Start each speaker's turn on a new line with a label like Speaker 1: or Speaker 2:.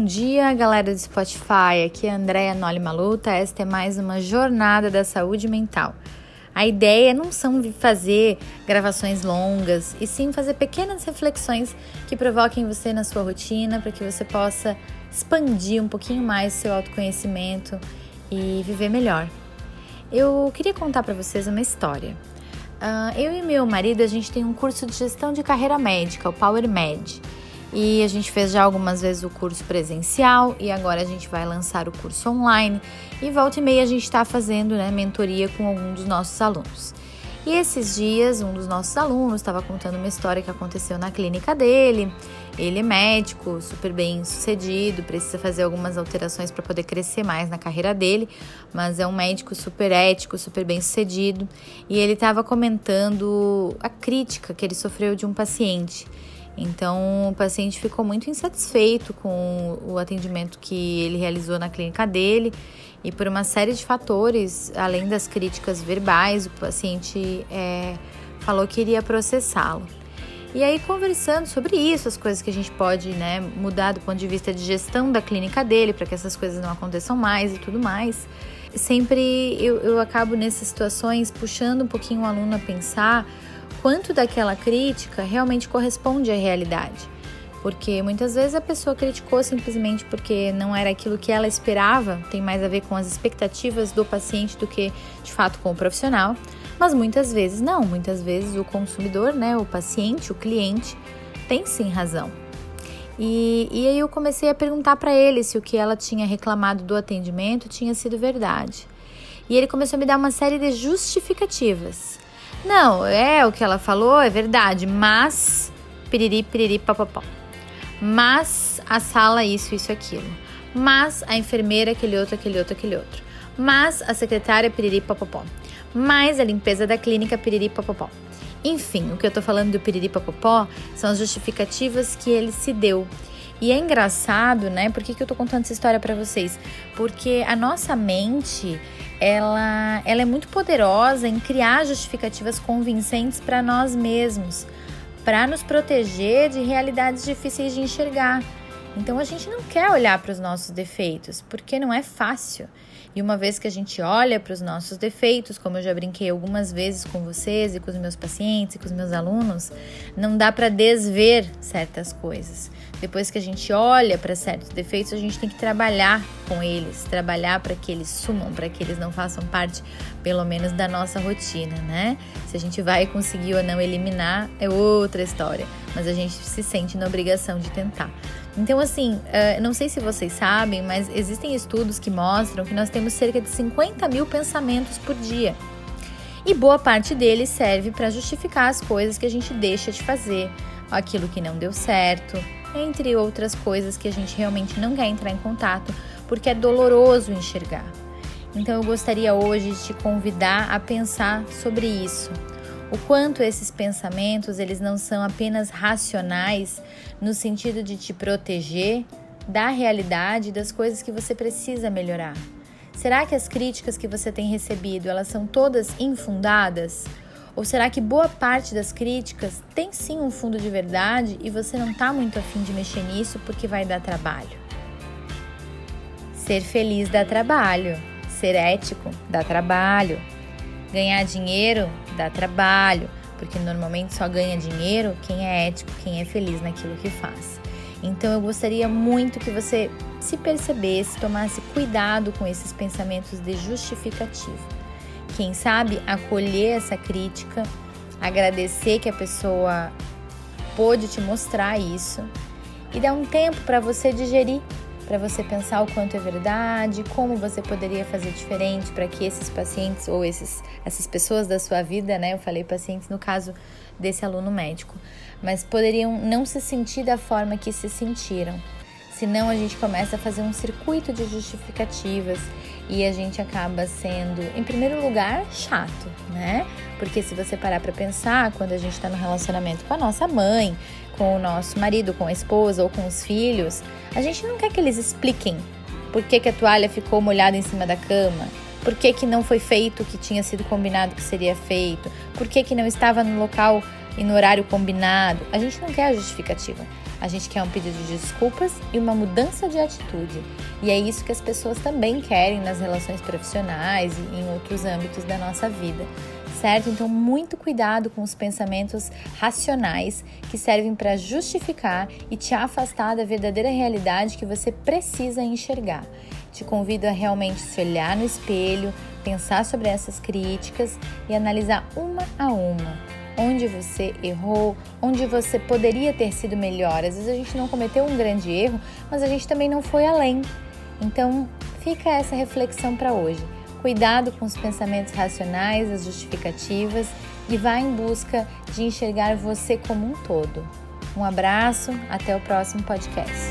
Speaker 1: Bom dia, galera do Spotify. Aqui é a Andréia Noli Maluta. Esta é mais uma jornada da saúde mental. A ideia não são fazer gravações longas, e sim fazer pequenas reflexões que provoquem você na sua rotina para que você possa expandir um pouquinho mais seu autoconhecimento e viver melhor. Eu queria contar para vocês uma história. Uh, eu e meu marido, a gente tem um curso de gestão de carreira médica, o Power Med. E a gente fez já algumas vezes o curso presencial e agora a gente vai lançar o curso online. E volta e meia a gente está fazendo né, mentoria com algum dos nossos alunos. E esses dias, um dos nossos alunos estava contando uma história que aconteceu na clínica dele. Ele é médico, super bem sucedido, precisa fazer algumas alterações para poder crescer mais na carreira dele, mas é um médico super ético, super bem sucedido. E ele estava comentando a crítica que ele sofreu de um paciente. Então, o paciente ficou muito insatisfeito com o atendimento que ele realizou na clínica dele e por uma série de fatores, além das críticas verbais, o paciente é, falou que iria processá-lo. E aí, conversando sobre isso, as coisas que a gente pode né, mudar do ponto de vista de gestão da clínica dele, para que essas coisas não aconteçam mais e tudo mais, sempre eu, eu acabo nessas situações puxando um pouquinho o aluno a pensar quanto daquela crítica realmente corresponde à realidade. Porque muitas vezes a pessoa criticou simplesmente porque não era aquilo que ela esperava, tem mais a ver com as expectativas do paciente do que de fato com o profissional. Mas muitas vezes não, muitas vezes o consumidor, né, o paciente, o cliente, tem sim razão. E, e aí eu comecei a perguntar para ele se o que ela tinha reclamado do atendimento tinha sido verdade. E ele começou a me dar uma série de justificativas. Não, é o que ela falou, é verdade, mas piriri, piriri, papapá. Mas a sala, isso, isso, aquilo. Mas a enfermeira, aquele outro, aquele outro, aquele outro. Mas a secretária, piriri, papapó. Mais a limpeza da clínica, piriri, papapó. Enfim, o que eu tô falando do piriri, papapó são as justificativas que ele se deu. E é engraçado, né? Por que, que eu tô contando essa história para vocês? Porque a nossa mente, ela, ela é muito poderosa em criar justificativas convincentes para nós mesmos, para nos proteger de realidades difíceis de enxergar. Então a gente não quer olhar para os nossos defeitos, porque não é fácil. E uma vez que a gente olha para os nossos defeitos, como eu já brinquei algumas vezes com vocês e com os meus pacientes e com os meus alunos, não dá para desver certas coisas. Depois que a gente olha para certos defeitos, a gente tem que trabalhar com eles, trabalhar para que eles sumam, para que eles não façam parte, pelo menos, da nossa rotina, né? Se a gente vai conseguir ou não eliminar é outra história, mas a gente se sente na obrigação de tentar. Então, assim, uh, não sei se vocês sabem, mas existem estudos que mostram que nós temos cerca de 50 mil pensamentos por dia. E boa parte deles serve para justificar as coisas que a gente deixa de fazer, aquilo que não deu certo, entre outras coisas que a gente realmente não quer entrar em contato porque é doloroso enxergar. Então eu gostaria hoje de te convidar a pensar sobre isso. O quanto esses pensamentos, eles não são apenas racionais no sentido de te proteger da realidade das coisas que você precisa melhorar. Será que as críticas que você tem recebido, elas são todas infundadas? Ou será que boa parte das críticas tem sim um fundo de verdade e você não está muito afim de mexer nisso porque vai dar trabalho? Ser feliz dá trabalho, ser ético dá trabalho, ganhar dinheiro dá trabalho, porque normalmente só ganha dinheiro quem é ético, quem é feliz naquilo que faz. Então eu gostaria muito que você se percebesse, tomasse cuidado com esses pensamentos de justificativa quem sabe, acolher essa crítica, agradecer que a pessoa pôde te mostrar isso e dar um tempo para você digerir, para você pensar o quanto é verdade, como você poderia fazer diferente para que esses pacientes ou esses, essas pessoas da sua vida, né? Eu falei pacientes no caso desse aluno médico, mas poderiam não se sentir da forma que se sentiram. Senão a gente começa a fazer um circuito de justificativas e a gente acaba sendo, em primeiro lugar, chato, né? Porque se você parar para pensar, quando a gente está no relacionamento com a nossa mãe, com o nosso marido, com a esposa ou com os filhos, a gente não quer que eles expliquem por que, que a toalha ficou molhada em cima da cama, por que, que não foi feito o que tinha sido combinado que seria feito, por que, que não estava no local e no horário combinado, a gente não quer a justificativa. A gente quer um pedido de desculpas e uma mudança de atitude. E é isso que as pessoas também querem nas relações profissionais e em outros âmbitos da nossa vida. Certo? Então, muito cuidado com os pensamentos racionais que servem para justificar e te afastar da verdadeira realidade que você precisa enxergar. Te convido a realmente se olhar no espelho, pensar sobre essas críticas e analisar uma a uma onde você errou, onde você poderia ter sido melhor. Às vezes a gente não cometeu um grande erro, mas a gente também não foi além. Então, fica essa reflexão para hoje. Cuidado com os pensamentos racionais, as justificativas e vá em busca de enxergar você como um todo. Um abraço, até o próximo podcast.